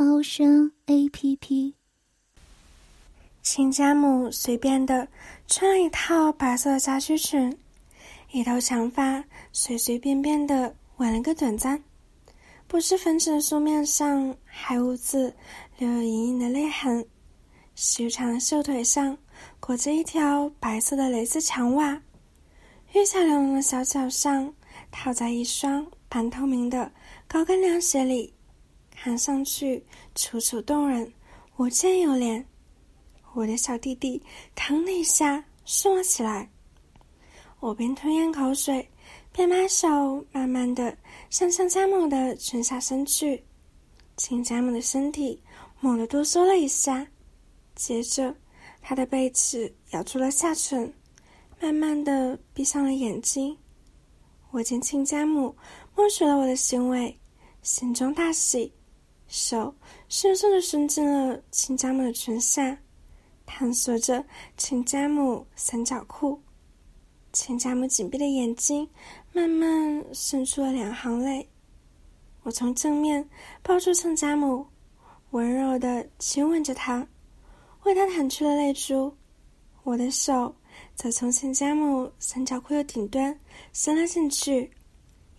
猫声 A P P。亲家母随便的穿了一套白色的家居裙，一头长发随随便便的挽了个短簪，不施粉纸的素面上还兀自留有隐隐的泪痕，修长的秀腿上裹着一条白色的蕾丝长袜，玉下玲珑的小脚上套在一双。半透明的高跟凉鞋里，看上去楚楚动人，我见犹怜。我的小弟弟腾的一下竖了起来，我边吞咽口水，边把手慢慢的向亲家母的裙下伸去。亲家母的身体猛地哆嗦了一下，接着她的背齿咬住了下唇，慢慢的闭上了眼睛。我见亲家母。默许了我的行为，心中大喜，手迅速的伸进了亲家母的裙下，探索着亲家母三角裤。亲家母紧闭的眼睛慢慢渗出了两行泪。我从正面抱住亲家母，温柔的亲吻着她，为她弹去了泪珠。我的手则从亲家母三角裤的顶端伸了进去。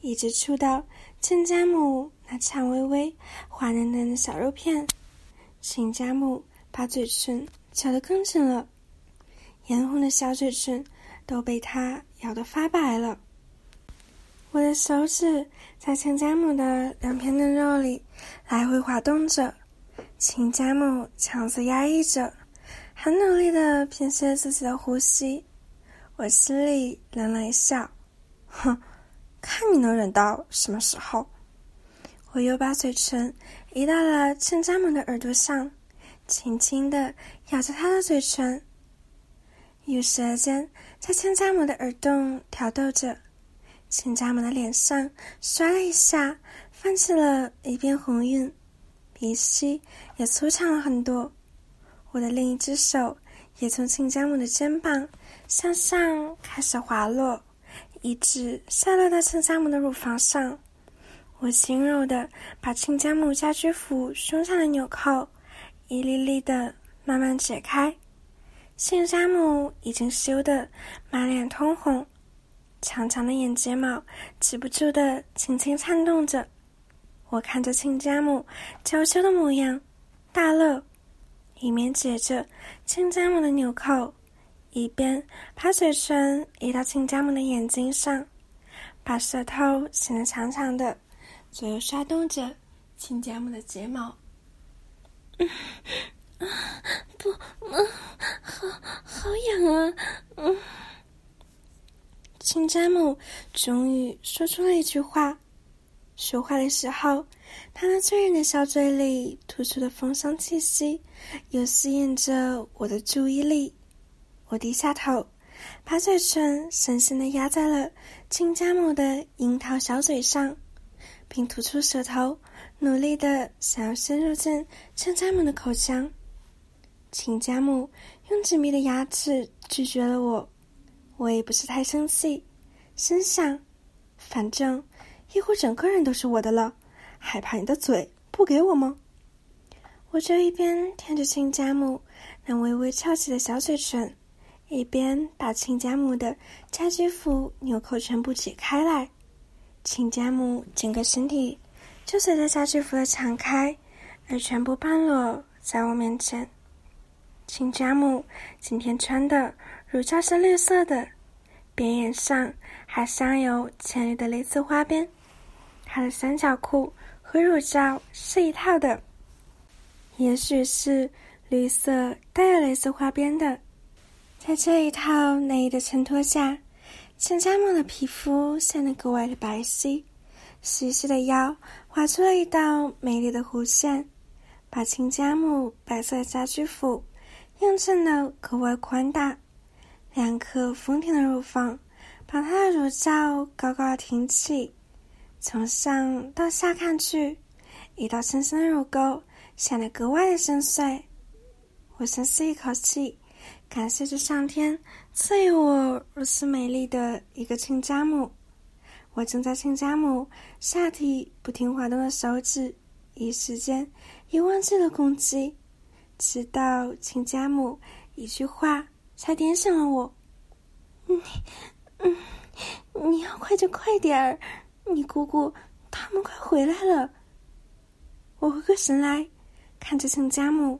一直触到亲家母那颤巍巍、滑嫩嫩的小肉片，秦家母把嘴唇咬得更紧了，嫣红的小嘴唇都被他咬得发白了。我的手指在亲家母的两片嫩肉里来回滑动着，秦家母强自压抑着，很努力的平息自己的呼吸。我心里冷冷一笑，哼。看你能忍到什么时候！我又把嘴唇移到了亲家母的耳朵上，轻轻的咬着她的嘴唇，用舌尖在亲家母的耳洞挑逗着。亲家母的脸上刷了一下，泛起了一片红晕，鼻息也粗长了很多。我的另一只手也从亲家母的肩膀向上开始滑落。一直下落到亲家母的乳房上，我轻柔的把亲家母家居服胸上的纽扣一粒粒的慢慢解开。亲家母已经羞得满脸通红，长长的眼睫毛止不住的轻轻颤动着。我看着亲家母娇羞的模样，大乐，一面解着亲家母的纽扣。一边把嘴唇移到亲家母的眼睛上，把舌头伸得长长的，左右刷动着亲家母的睫毛。嗯，不，嗯，好好痒啊！嗯，亲家母终于说出了一句话。说话的时候，她那醉人的小嘴里吐出的芳香气息，又吸引着我的注意力。我低下头，把嘴唇深深的压在了亲家母的樱桃小嘴上，并吐出舌头，努力的想要深入进亲家母的口腔。亲家母用紧闭的牙齿拒绝了我，我也不是太生气，心想，反正一会整个人都是我的了，还怕你的嘴不给我吗？我就一边舔着亲家母那微微翘起的小嘴唇。一边把亲家母的家居服纽扣全部解开来，亲家母整个身体就随着家居服的敞开而全部半裸在我面前。亲家母今天穿的乳罩是绿色的，边沿上还镶有浅绿的蕾丝花边，她的三角裤和乳罩是一套的，也许是绿色带有蕾丝花边的。在这一套内衣的衬托下，亲家母的皮肤显得格外的白皙，细细的腰划出了一道美丽的弧线，把亲家母白色的家居服映衬得格外宽大，两颗丰挺的乳房把她的乳罩高高挺起，从上到下看去，一道深深的乳沟显得格外的深邃。我深吸一口气，感谢着上天赐予我如此美丽的一个亲家母。我正在亲家母下体不停滑动的手指。一时间，也忘记了攻击，直到亲家母一句话才点醒了我。你，嗯，你要快就快点儿，你姑姑他们快回来了。我回过神来，看着亲家母，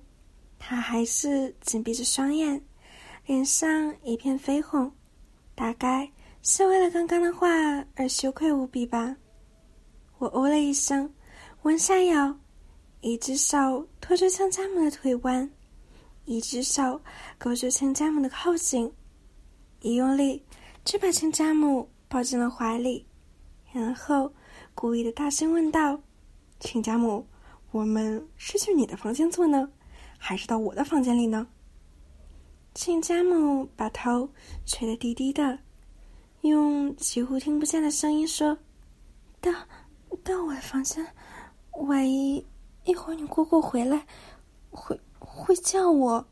她还是紧闭着双眼，脸上一片绯红，大概是为了刚刚的话而羞愧无比吧。我哦了一声。弯下腰，一只手托住亲家母的腿弯，一只手勾住亲家母的后颈，一用力就把亲家母抱进了怀里，然后故意的大声问道：“亲家母，我们是去你的房间坐呢，还是到我的房间里呢？”亲家母把头垂得低低的，用几乎听不见的声音说：“到，到我的房间。”万一一会儿你姑姑回来，会会叫我。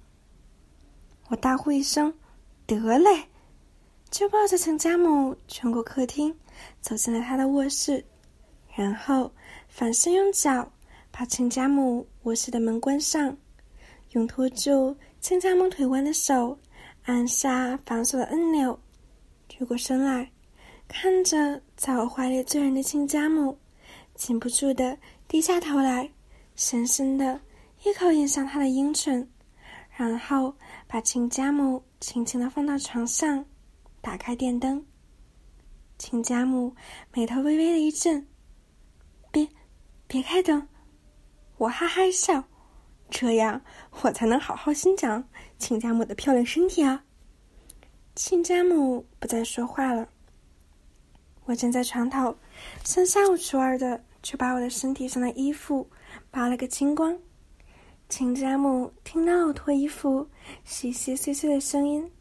我大呼一声：“得嘞！”就抱着亲家母穿过客厅，走进了他的卧室，然后反身用脚把亲家母卧室的门关上，用拖住亲家母腿弯的手按下反锁的按钮，转过身来，看着在我怀里醉人的亲家母，禁不住的。低下头来，深深的一口饮上他的阴唇，然后把亲家母轻轻的放到床上，打开电灯。亲家母眉头微微的一震，别，别开灯！我哈哈一笑，这样我才能好好欣赏亲家母的漂亮身体啊。亲家母不再说话了，我站在床头，三下五除二的。却把我的身体上的衣服扒了个精光。亲家母听到我脱衣服、稀稀碎碎的声音，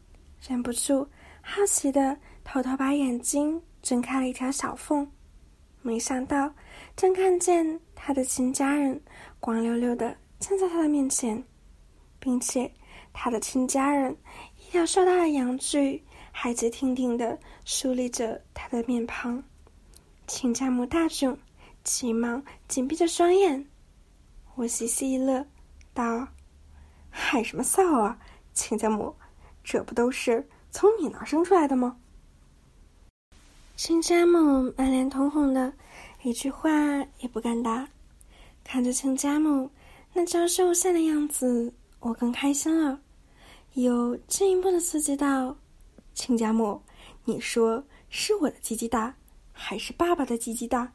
忍不住好奇的偷偷把眼睛睁开了一条小缝。没想到，正看见他的亲家人光溜溜的站在他的面前，并且他的亲家人一条硕大的阳具还直挺挺的竖立着他的面庞。亲家母大窘。急忙紧闭着双眼，我嘻嘻一乐，道：“害什么臊啊，亲家母，这不都是从你那生出来的吗？”亲家母满脸通红的，一句话也不敢答。看着亲家母那娇羞无限的样子，我更开心了，有进一步的刺激到：“亲家母，你说是我的鸡鸡大，还是爸爸的鸡鸡大？”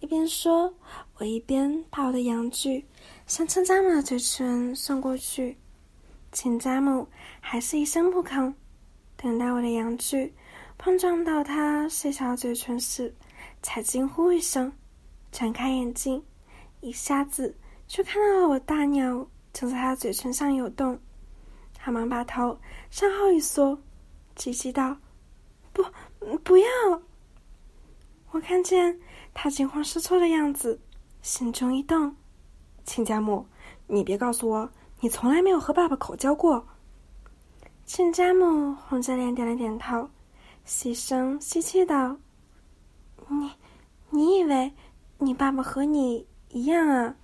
一边说，我一边把我的阳具向亲家母的嘴唇送过去。亲家母还是一声不吭。等待我的阳具碰撞到他细小嘴唇时，才惊呼一声，睁开眼睛，一下子却看到了我大鸟正在他嘴唇上游动。他忙把头向后一缩，急急道：“不，不要！”我看见。他惊慌失措的样子，心中一动。亲家母，你别告诉我你从来没有和爸爸口交过。亲家母红着脸点了点头，细声细气道：“你，你以为你爸爸和你一样啊？”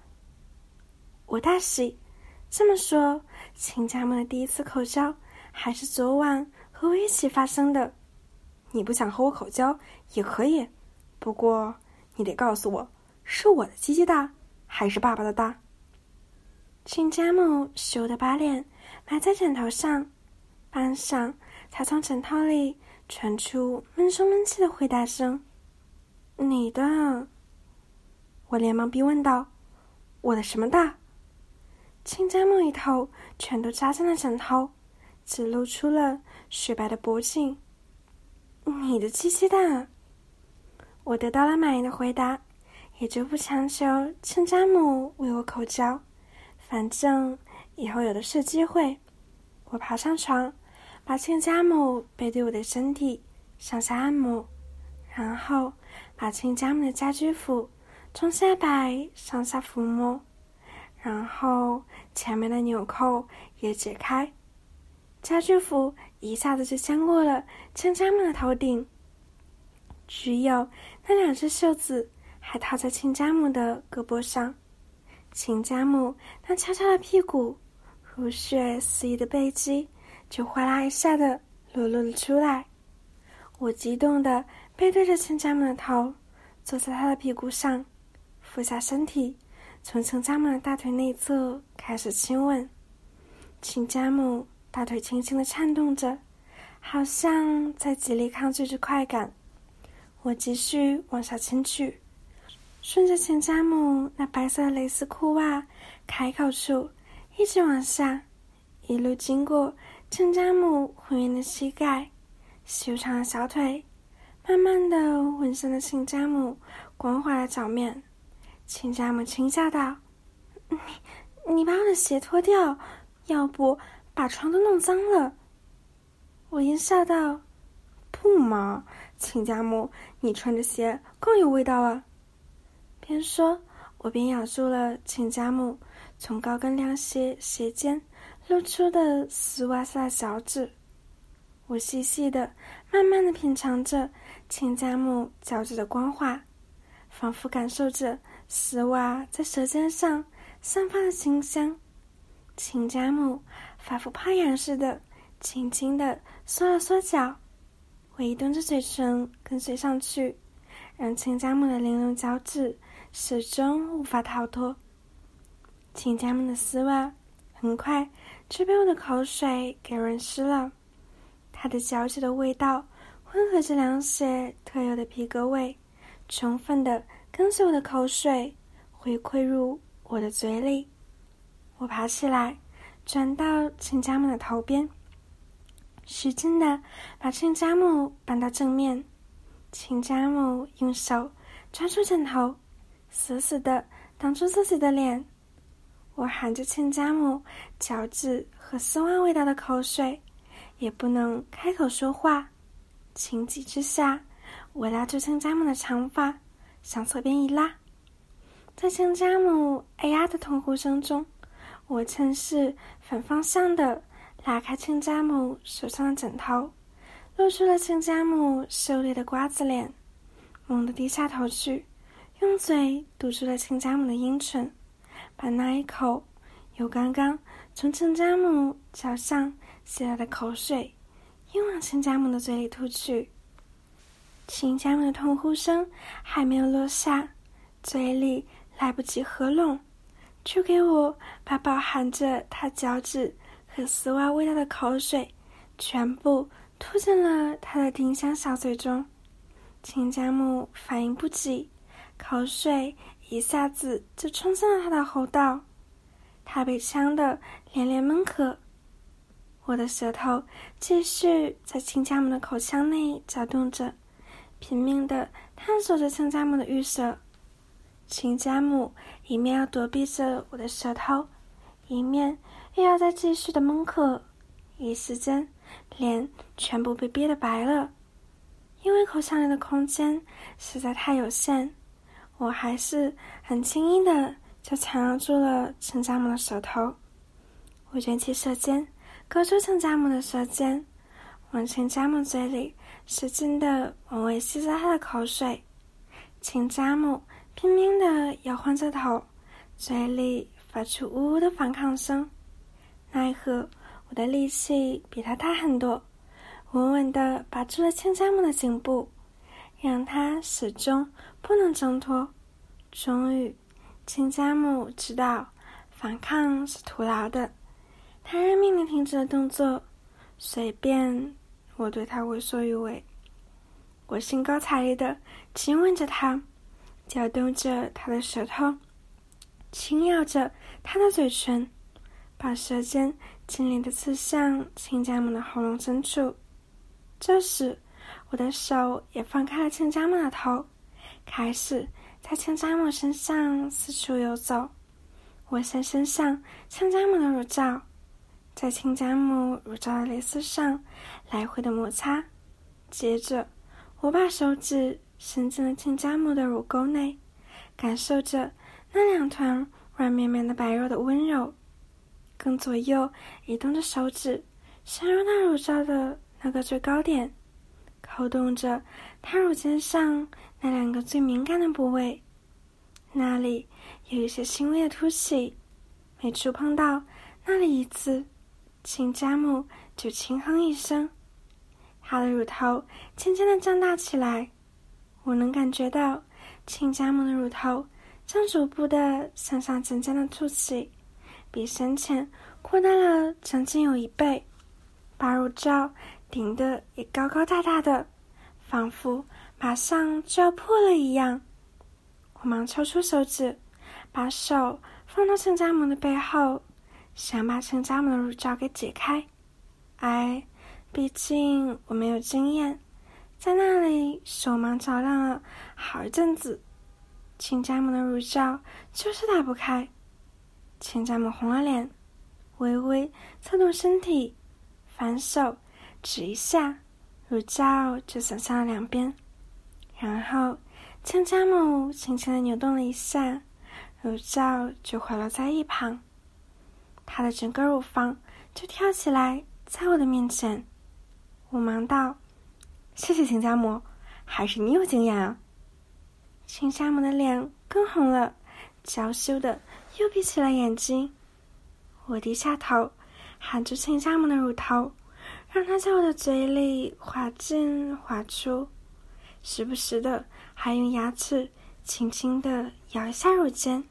我大喜，这么说，亲家母的第一次口交还是昨晚和我一起发生的。你不想和我口交也可以，不过。你得告诉我，是我的鸡鸡大，还是爸爸的大？亲家母羞得把脸埋在枕头上，半晌，才从枕套里传出闷声闷气的回答声：“你的。”我连忙逼问道：“我的什么大？”亲家母一头全都扎进了枕头，只露出了雪白的脖颈。“你的鸡鸡蛋。”我得到了满意的回答，也就不强求亲家母为我口交。反正以后有的是机会。我爬上床，把亲家母背对我的身体上下按摩，然后把亲家母的家居服从下摆上下抚摸，然后前面的纽扣也解开，家居服一下子就掀过了亲家母的头顶，只有那两只袖子还套在亲家母的胳膊上。亲家母那翘翘的屁股，如雪肆意的背肌，就哗啦一下的裸露了出来。我激动的背对着亲家母的头，坐在她的屁股上，俯下身体，从亲家母的大腿内侧开始亲吻。亲家母大腿轻轻的颤动着，好像在极力抗拒着快感。我继续往下亲去。顺着亲家母那白色的蕾丝裤袜开口处，一直往下，一路经过亲家母浑圆的膝盖、修长的小腿，慢慢的吻上了亲家母光滑的脚面。亲家母轻笑道：“你，你把我的鞋脱掉，要不把床都弄脏了。”我应笑道：“不嘛，亲家母，你穿着鞋更有味道啊。”边说，我边咬住了亲家母从高跟凉鞋鞋尖露出的丝袜色脚趾。我细细的、慢慢的品尝着亲家母脚趾的光滑，仿佛感受着丝袜在舌尖上散发的清香。秦家母仿佛怕痒似的，轻轻的缩了缩脚，我移动着嘴唇跟随上去，让秦家母的玲珑脚趾。始终无法逃脱。秦家们的丝袜很快就被我的口水给润湿了，它的脚趾的味道混合着凉鞋特有的皮革味，充分的跟随我的口水回馈入我的嘴里。我爬起来，转到亲家母的头边，使劲的把亲家母搬到正面。亲家母用手抓住枕头。死死的挡住自己的脸，我含着亲家母脚趾和丝袜味道的口水，也不能开口说话。情急之下，我拉住亲家母的长发，向侧边一拉，在亲家母哎呀的痛呼声中，我趁势反方向的拉开亲家母手上的枕头，露出了亲家母秀丽的瓜子脸，猛地低下头去。用嘴堵住了亲家母的阴唇，把那一口由刚刚从亲家母脚上吸来的口水硬往亲家母的嘴里吐去。亲家母的痛呼声还没有落下，嘴里来不及合拢，就给我把饱含着他脚趾和丝袜味道的口水全部吐进了他的丁香小嘴中。亲家母反应不及。口水一下子就冲进了他的喉道，他被呛得连连闷咳。我的舌头继续在亲家母的口腔内搅动着，拼命的探索着亲家母的玉舌。亲家母一面要躲避着我的舌头，一面又要再继续的闷咳，一时间脸全部被憋得白了，因为口腔里的空间实在太有限。我还是很轻易的就缠绕住了亲家母的舌头，我卷起舌尖，勾住亲家母的舌尖，往亲家母嘴里使劲的往外吸着他的口水。亲家母拼命的摇晃着头，嘴里发出呜呜的反抗声。奈何我的力气比他大很多，稳稳的把住了亲家母的颈部。让他始终不能挣脱。终于，亲家母知道反抗是徒劳的，他认命的停止了动作，随便我对他为所欲为。我兴高采烈的亲吻着他，搅动着他的舌头，轻咬着他的嘴唇，把舌尖尽力的刺向亲家母的喉咙深处。这时。我的手也放开了亲家母的头，开始在亲家母身上四处游走。我先伸向亲家母的乳罩，在亲家母乳罩的蕾丝上来回的摩擦，接着我把手指伸进了亲家母的乳沟内，感受着那两团软绵绵的白肉的温柔，跟左右移动着手指，深入那乳罩的那个最高点。扣动着他乳尖上那两个最敏感的部位，那里有一些轻微的凸起，每触碰到那里一次，亲家母就轻哼一声，她的乳头渐渐的胀大起来，我能感觉到亲家母的乳头正逐步的向上渐渐的凸起，比先前扩大了将近有一倍，把乳罩。顶的也高高大大的，仿佛马上就要破了一样。我忙抽出手指，把手放到亲家母的背后，想把亲家母的乳罩给解开。哎，毕竟我没有经验，在那里手忙脚乱了好一阵子，亲家母的乳罩就是打不开。亲家母红了脸，微微侧动身体，反手。指一下，乳罩就散向了两边，然后亲家母轻轻的扭动了一下，乳罩就滑落在一旁，他的整个乳房就跳起来，在我的面前。我忙道：“谢谢亲家母，还是你有经验啊。”亲家母的脸更红了，娇羞的又闭起了眼睛。我低下头，含住亲家母的乳头。让他在我的嘴里滑进滑出，时不时的还用牙齿轻轻的咬一下乳尖，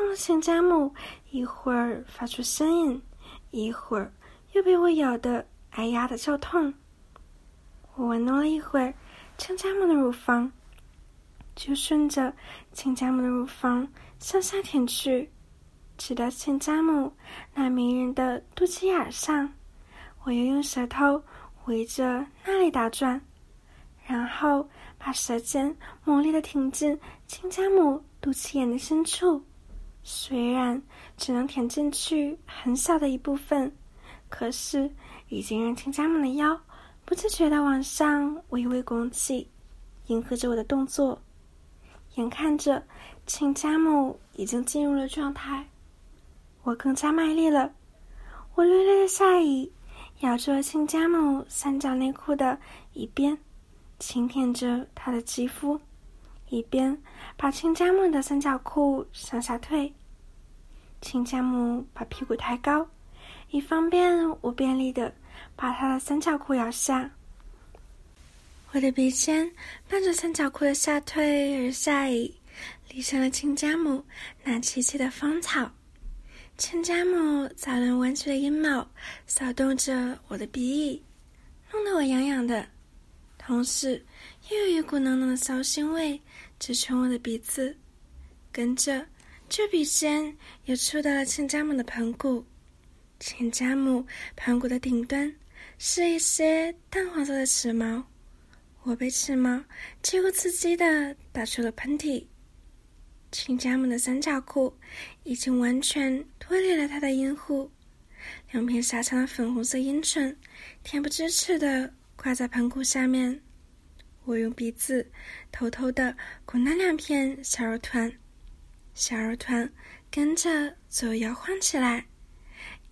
弄得亲家母一会儿发出呻吟，一会儿又被我咬得哎呀的叫痛。我玩弄了一会儿亲家母的乳房，就顺着亲家母的乳房向下舔去，直到亲家母那迷人的肚脐眼上。我又用舌头围着那里打转，然后把舌尖猛烈的挺进亲家母肚脐眼的深处。虽然只能舔进去很小的一部分，可是已经让亲家母的腰不自觉的往上微微拱起，迎合着我的动作。眼看着亲家母已经进入了状态，我更加卖力了。我略略的下移。咬住了亲家母三角内裤的一边，轻舔着她的肌肤，一边把亲家母的三角裤向下退。亲家母把屁股抬高，以方便我便利的把她的三角裤咬下。我的鼻尖伴着三角裤的下退而下移，离上了亲家母那萋萋的芳草。亲家母杂乱弯曲的阴毛扫动着我的鼻翼，弄得我痒痒的，同时又有一股浓浓的骚腥味直冲我的鼻子。跟着，这鼻尖也触到了亲家母的盆骨，亲家母盆骨的顶端是一些淡黄色的齿毛，我被齿毛几乎刺激的打出了喷嚏。亲家母的三角裤已经完全脱离了她的阴户，两片狭长的粉红色阴唇恬不知耻的挂在盆骨下面。我用鼻子偷偷的拱那两片小肉团，小肉团跟着左右摇晃起来，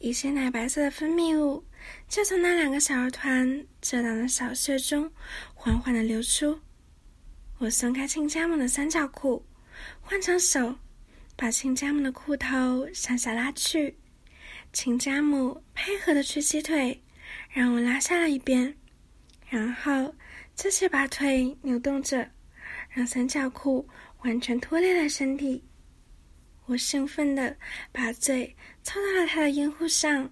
一些奶白色的分泌物就从那两个小肉团遮挡的小穴中缓缓的流出。我松开亲家母的三角裤。换成手，把亲家母的裤头向下拉去。亲家母配合的屈起腿，让我拉下了一边，然后继续把腿扭动着，让三角裤完全脱离了身体。我兴奋的把嘴凑到了他的阴户上，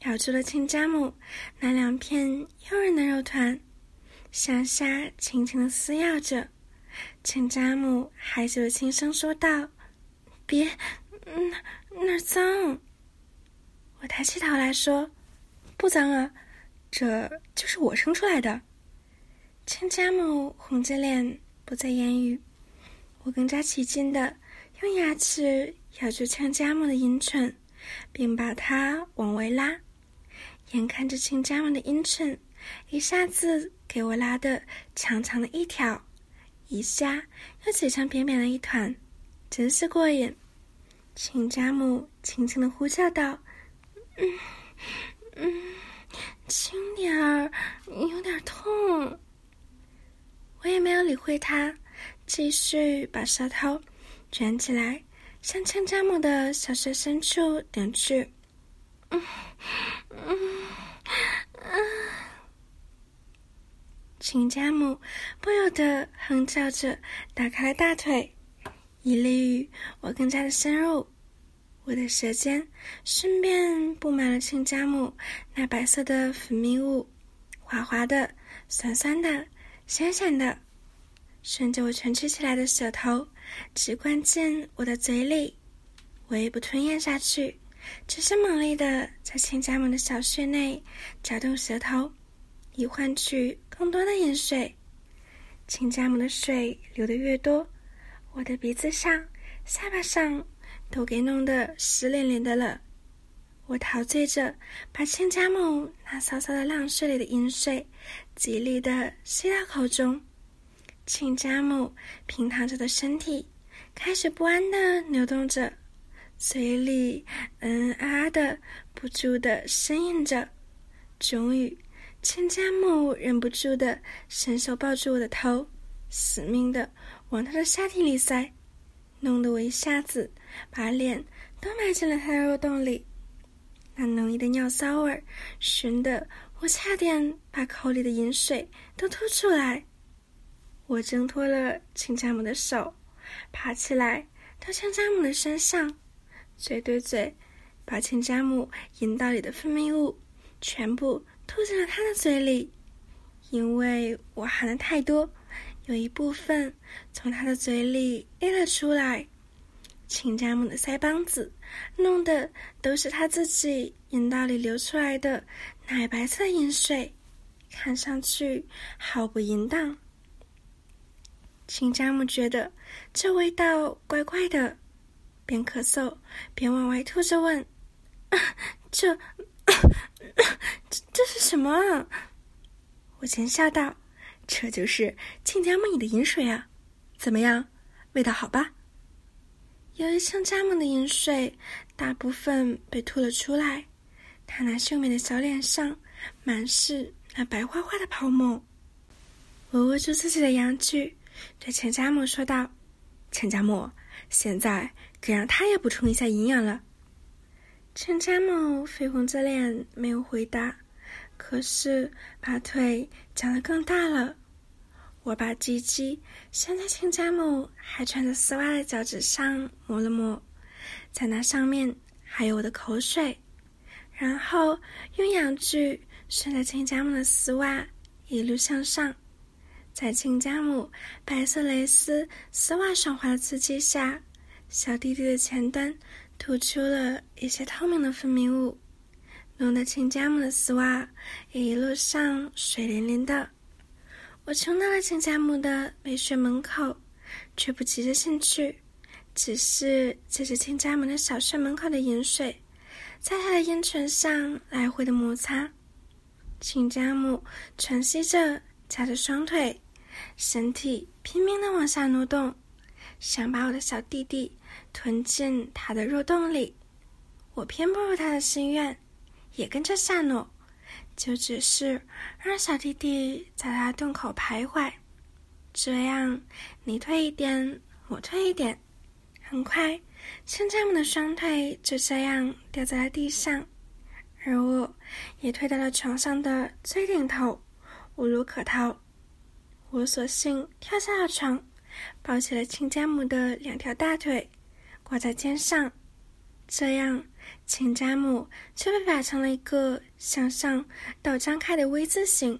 咬住了亲家母那两片诱人的肉团，向下轻轻的撕咬着。亲家母害羞的轻声说道：“别，那那脏。”我抬起头来说：“不脏啊，这就是我生出来的。”亲家母红着脸不再言语。我更加起劲的用牙齿咬住亲家母的阴唇，并把它往外拉。眼看着亲家母的阴唇一下子给我拉的长长的一条，一下又挤成扁扁的一团，真是过瘾。亲家母轻轻的呼叫道：“嗯嗯，轻点儿，有点痛。”我也没有理会他，继续把舌头卷起来，向亲家母的小穴深处点去。嗯嗯嗯，亲家母不由得哼叫着打开了大腿，以利于我更加的深入。我的舌尖顺便布满了亲家母那白色的分泌物，滑滑的，酸酸的。闪闪的，顺着我蜷曲起来的舌头，直灌进我的嘴里。我也不吞咽下去，只是猛力的在亲家母的小穴内搅动舌头，以换取更多的饮水。亲家母的水流得越多，我的鼻子上、下巴上都给弄得湿淋淋的了。我陶醉着，把亲家母那骚骚的浪水里的饮水，极力的吸到口中。亲家母平躺着的身体开始不安的扭动着，嘴里嗯啊的不住的呻吟着。终于，亲家母忍不住的伸手抱住我的头，死命的往他的下体里塞，弄得我一下子把脸都埋进了他的肉洞里。那浓郁的尿骚味，熏得我差点把口里的饮水都吐出来。我挣脱了亲家母的手，爬起来到亲家母的身上，嘴对嘴，把亲家母阴道里的分泌物全部吐进了他的嘴里。因为我含的太多，有一部分从他的嘴里溢了出来。亲家母的腮帮子，弄的都是他自己阴道里流出来的奶白色饮水，看上去毫不淫荡。亲家母觉得这味道怪怪的，边咳嗽边往外吐着问：“这这 这是什么？”啊我先笑道：“这就是亲家母你的饮水啊，怎么样，味道好吧？”由于亲家母的饮水大部分被吐了出来，她那秀美的小脸上满是那白花花的泡沫。我握住自己的阳具，对亲家母说道：“亲家母，现在该让她也补充一下营养了。”陈家母绯红着脸没有回答，可是把腿长得更大了。我把鸡鸡镶在亲家母还穿着丝袜的脚趾上抹了抹，在那上面还有我的口水，然后用阳具顺着亲家母的丝袜一路向上，在亲家母白色蕾丝丝袜爽滑的刺激下，小弟弟的前端吐出了一些透明的分泌物，弄得亲家母的丝袜也一路上水淋淋的。我冲到了亲家母的美穴门口，却不急着进去，只是借着亲家母的小穴门口的饮水，在他的烟唇上来回的摩擦。亲家母喘息着，夹着双腿，身体拼命的往下挪动，想把我的小弟弟吞进他的肉洞里。我偏不如他的心愿，也跟着下挪。就只是让小弟弟在他洞口徘徊，这样你退一点，我退一点，很快，亲家母的双腿就这样掉在了地上，而我也退到了床上的最顶头，无路可逃。我索性跳下了床，抱起了亲家母的两条大腿，挂在肩上，这样。亲家母就被摆成了一个向上倒张开的 V 字形。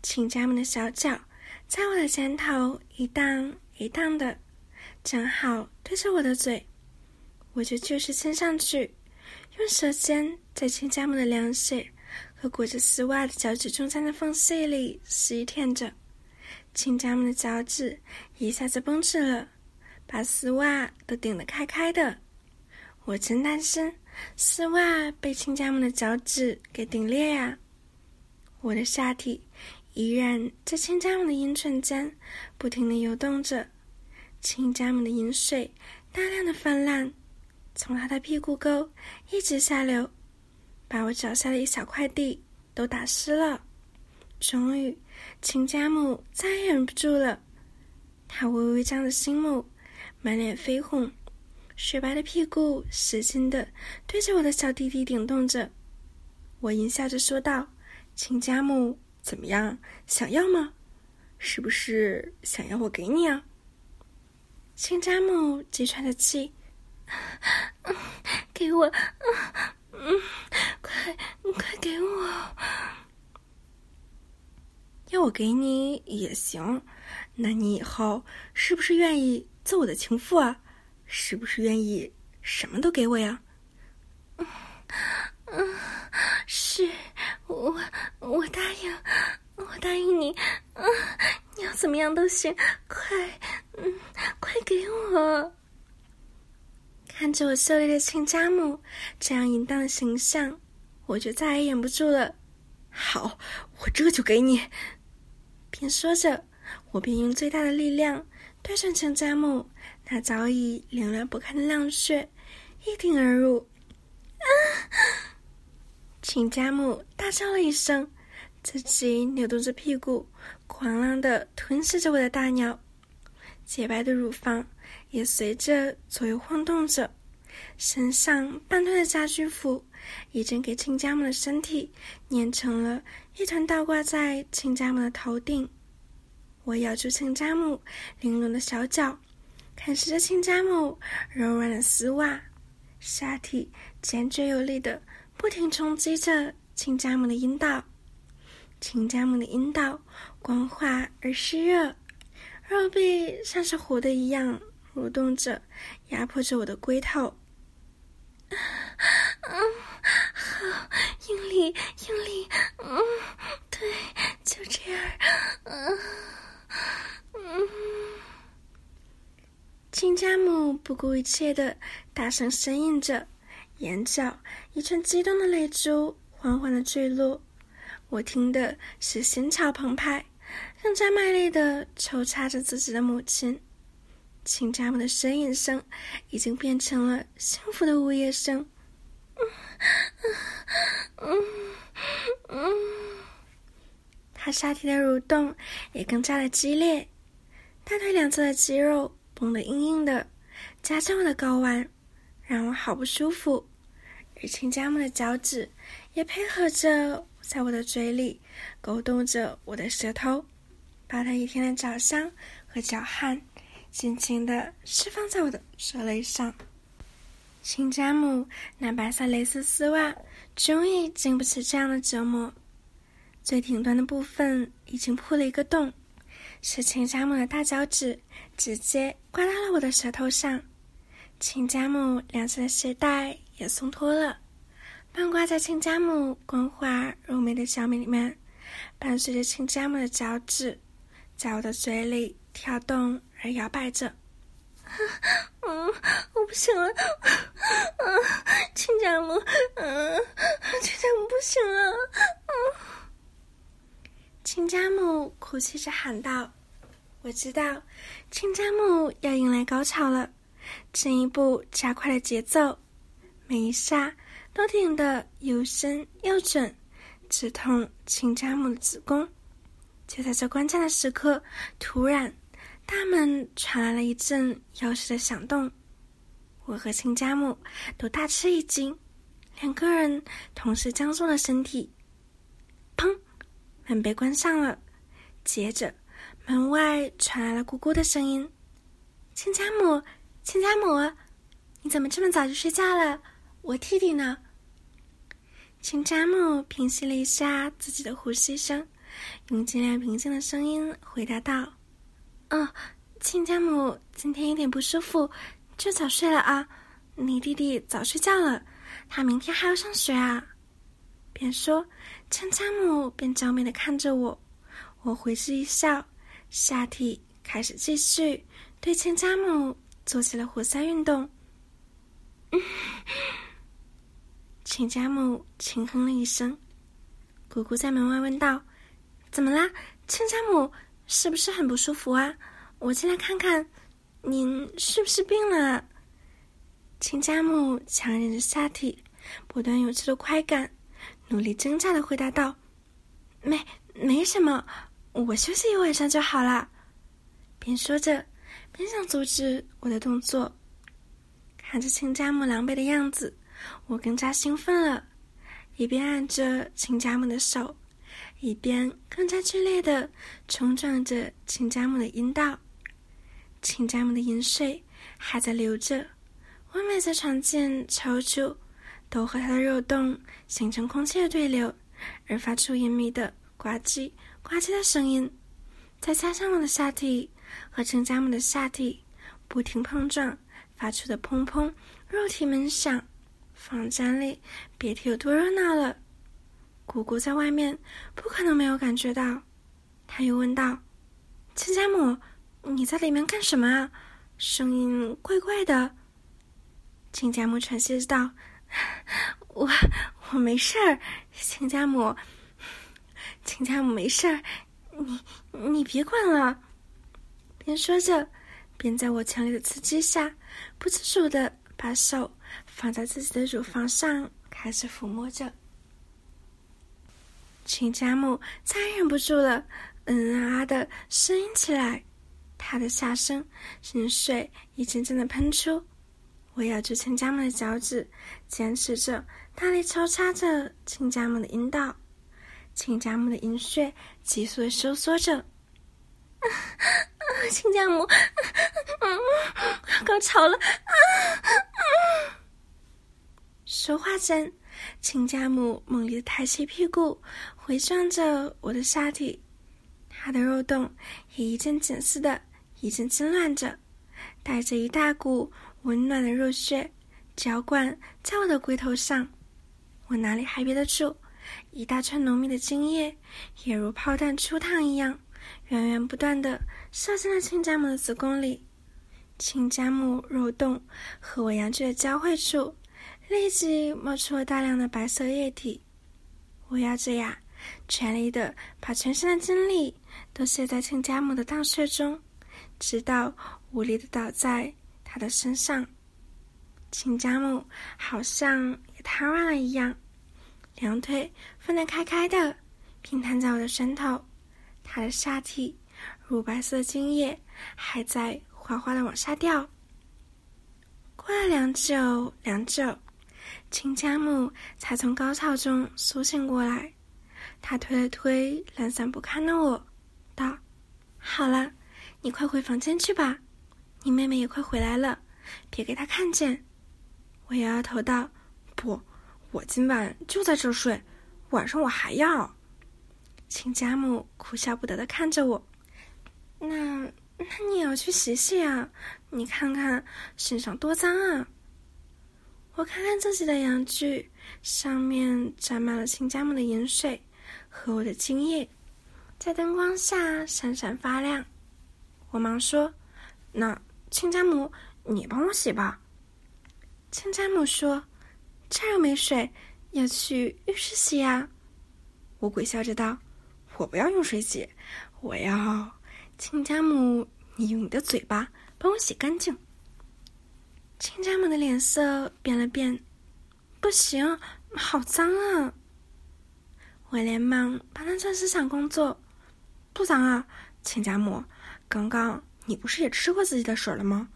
亲家母的小脚在我的肩头一荡一荡的，正好对着我的嘴，我就就是亲上去，用舌尖在亲家母的凉鞋和裹着丝袜的脚趾中间的缝隙里吸舔着。亲家母的脚趾一下子绷直了，把丝袜都顶得开开的。我真担心丝袜被亲家母的脚趾给顶裂呀！我的下体依然在亲家母的阴唇间不停地游动着，亲家母的饮水大量的泛滥，从他的屁股沟一直下流，把我脚下的一小块地都打湿了。终于，亲家母再也忍不住了，她微微张着心目，满脸绯红，雪白的屁股使劲的对着我的小弟弟顶动着。我淫笑着说道：“亲家母，怎么样？想要吗？是不是想要我给你啊？”亲家母急喘着气：“ 给我，嗯，快，快给我！”要我给你也行，那你以后是不是愿意做我的情妇啊？是不是愿意什么都给我呀？嗯嗯，是我我答应，我答应你，嗯，你要怎么样都行，快，嗯，快给我！看着我秀丽的亲家母这样淫荡的形象，我就再也忍不住了。好，我这就给你。边说着，我便用最大的力量对准亲家母那早已凌乱不堪的浪穴，一顶而入。啊！亲家母大叫了一声，自己扭动着屁股，狂浪的吞噬着我的大鸟，洁白的乳房也随着左右晃动着，身上半褪的家居服已经给亲家母的身体粘成了。一团倒挂在亲家母的头顶，我咬住亲家母玲珑的小脚，啃食着亲家母柔软的丝袜，下体坚决有力的不停冲击着亲家母的阴道。亲家母的阴道光滑而湿热，肉壁像是活的一样蠕动着，压迫着我的龟头。嗯，好，用力，用力，嗯，对，就这样，嗯，嗯。亲家母不顾一切的大声呻吟着，眼角一串激动的泪珠缓缓的坠落，我听的是心潮澎湃，更加卖力的抽插着自己的母亲。亲家母的呻吟声已经变成了幸福的呜咽声。嗯嗯嗯，他下体的蠕动也更加的激烈，大腿两侧的肌肉绷得硬硬的，夹着我的睾丸，让我好不舒服。而亲家母的脚趾也配合着在我的嘴里勾动着我的舌头，把他一天的脚香和脚汗尽情的释放在我的舌蕾上。亲家母那白色蕾丝丝袜终于经不起这样的折磨，最顶端的部分已经破了一个洞，是亲家母的大脚趾直接刮到了我的舌头上。亲家母两侧的鞋带也松脱了，半挂在亲家母光滑柔美的小米里面，伴随着亲家母的脚趾在我的嘴里跳动而摇摆着。嗯，我不行了，嗯，亲家母，嗯，亲家母不行了，嗯，亲家母哭泣着喊道：“我知道，亲家母要迎来高潮了，进一步加快了节奏，每一下都顶得又深又准，直通亲家母的子宫。就在这关键的时刻，突然。”大门传来了一阵钥匙的响动，我和亲家母都大吃一惊，两个人同时僵住了身体。砰！门被关上了，接着门外传来了咕咕的声音：“亲家母，亲家母，你怎么这么早就睡觉了？我弟弟呢？”亲家母平息了一下自己的呼吸声，用尽量平静的声音回答道。哦，亲家母今天有点不舒服，就早睡了啊。你弟弟早睡觉了，他明天还要上学啊。边说，亲家母边娇媚的看着我，我回之一笑，下体开始继续对亲家母做起了活塞运动。亲家母轻哼了一声，姑姑在门外问道：“怎么啦，亲家母？是不是很不舒服啊？我进来看看，您是不是病了？”亲家母强忍着下体不断有趣的快感，努力挣扎的回答道：“没，没什么，我休息一晚上就好了。”边说着，边想阻止我的动作。看着亲家母狼狈的样子，我更加兴奋了，一边按着亲家母的手，一边更加剧烈的冲撞着亲家母的阴道。亲家母的阴水还在流着，我每次床前抽搐，都和他的肉洞形成空气的对流，而发出隐秘的呱唧呱唧的声音。再加上我的下体和亲家母的下体不停碰撞。发出的砰砰肉体闷响，房间里别提有多热闹了。姑姑在外面不可能没有感觉到。他又问道：“亲家母，你在里面干什么啊？声音怪怪的。”亲家母喘息道：“我我没事儿，亲家母，亲家母没事儿，你你别管了。”边说着。边在我强烈的刺激下，不自主的把手放在自己的乳房上，开始抚摸着。亲家母再忍不住了，嗯啊的呻吟起来，她的下身饮水一阵阵的喷出。我咬住亲家母的脚趾，坚持着，大力抽插着亲家母的阴道，亲家母的阴穴急速的收缩着。亲家母，嗯，高潮了！说话间，亲家母猛烈抬起屁股，回撞着我的下体，她的肉洞也一阵紧似的，一阵痉挛着，带着一大股温暖的热血浇灌在我的龟头上。我哪里还憋得住？一大串浓密的精液也如炮弹出膛一样。源源不断的射进了亲家母的子宫里，亲家母肉洞和我阳具的交汇处，立即冒出了大量的白色液体。我咬着牙，全力的把全身的精力都泄在亲家母的大穴中，直到无力的倒在他的身上。亲家母好像也瘫软了一样，两腿分得开开的，平摊在我的身头。他的下体乳白色精液还在哗哗的往下掉。过了良久，良久，亲家母才从高潮中苏醒过来。她推了推懒散不堪的我，道：“好了，你快回房间去吧。你妹妹也快回来了，别给她看见。”我摇摇头道：“不，我今晚就在这睡，晚上我还要。”亲家母哭笑不得的看着我，那那你也要去洗洗啊！你看看身上多脏啊！我看看自己的阳具，上面沾满了亲家母的盐水和我的精液，在灯光下闪闪发亮。我忙说：“那亲家母，你帮我洗吧。”亲家母说：“这又没水，要去浴室洗呀。”我鬼笑着道。我不要用水洗，我要亲家母，你用你的嘴巴帮我洗干净。亲家母的脸色变了变，不行，好脏啊！我连忙帮他做思想工作，不脏啊，亲家母，刚刚你不是也吃过自己的水了吗？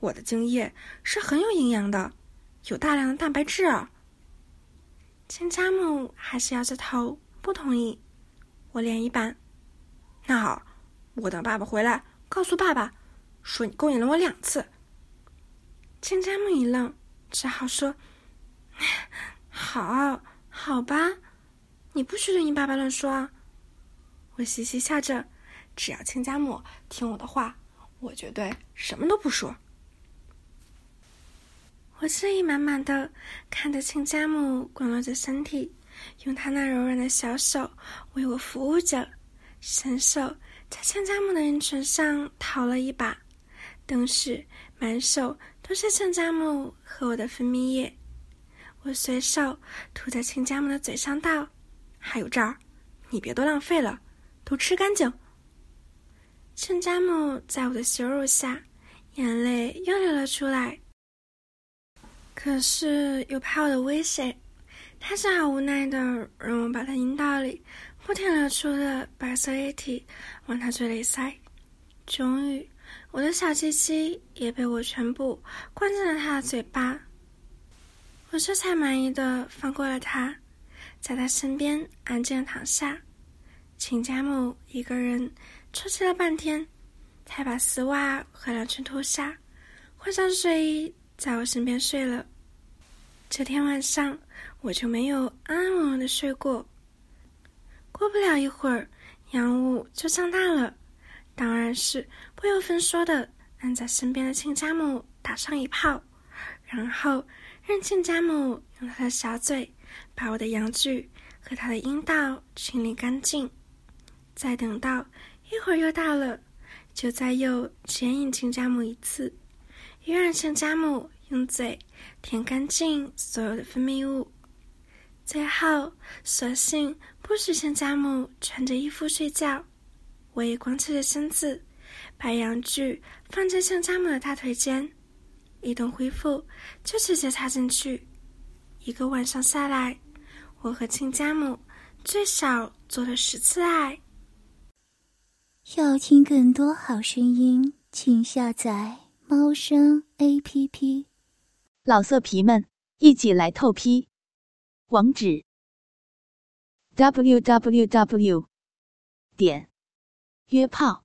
我的精液是很有营养的，有大量的蛋白质啊。亲家母还是摇着头不同意。我脸一板，那好，我等爸爸回来，告诉爸爸，说你勾引了我两次。亲家母一愣，只好说：“ 好，好吧，你不许对你爸爸乱说。”我嘻嘻笑着，只要亲家母听我的话，我绝对什么都不说。我醉意满满的看着亲家母滚落着身体。用他那柔软的小手为我服务着，伸手在亲家母的人唇上掏了一把，顿时满手都是亲家母和我的分泌液。我随手涂在亲家母的嘴上，道：“还有这儿，你别都浪费了，都吃干净。”亲家母在我的羞辱下，眼泪又流了出来。可是又怕我的威胁，他只好无奈的让我把他阴道里不停流出的白色液体往他嘴里塞。终于，我的小鸡鸡也被我全部灌进了他的嘴巴。我这才满意的放过了他，在他身边安静的躺下。亲家母一个人抽泣了半天，才把丝袜和两裙脱下，换上睡衣。在我身边睡了，这天晚上我就没有安安稳稳的睡过。过不了一会儿，杨雾就胀大了，当然是不由分说的按在身边的亲家母打上一炮，然后让亲家母用他的小嘴把我的阳具和他的阴道清理干净。再等到一会儿又到了，就再又牵引亲家母一次。又让亲家母用嘴舔干净所有的分泌物，最后索性不许亲家母穿着衣服睡觉，我也光着身子，把阳具放在亲家母的大腿间，一动恢复就直接插进去。一个晚上下来，我和亲家母最少做了十次爱。要听更多好声音，请下载。猫声 A P P，老色皮们一起来透批，网址：w w w 点约炮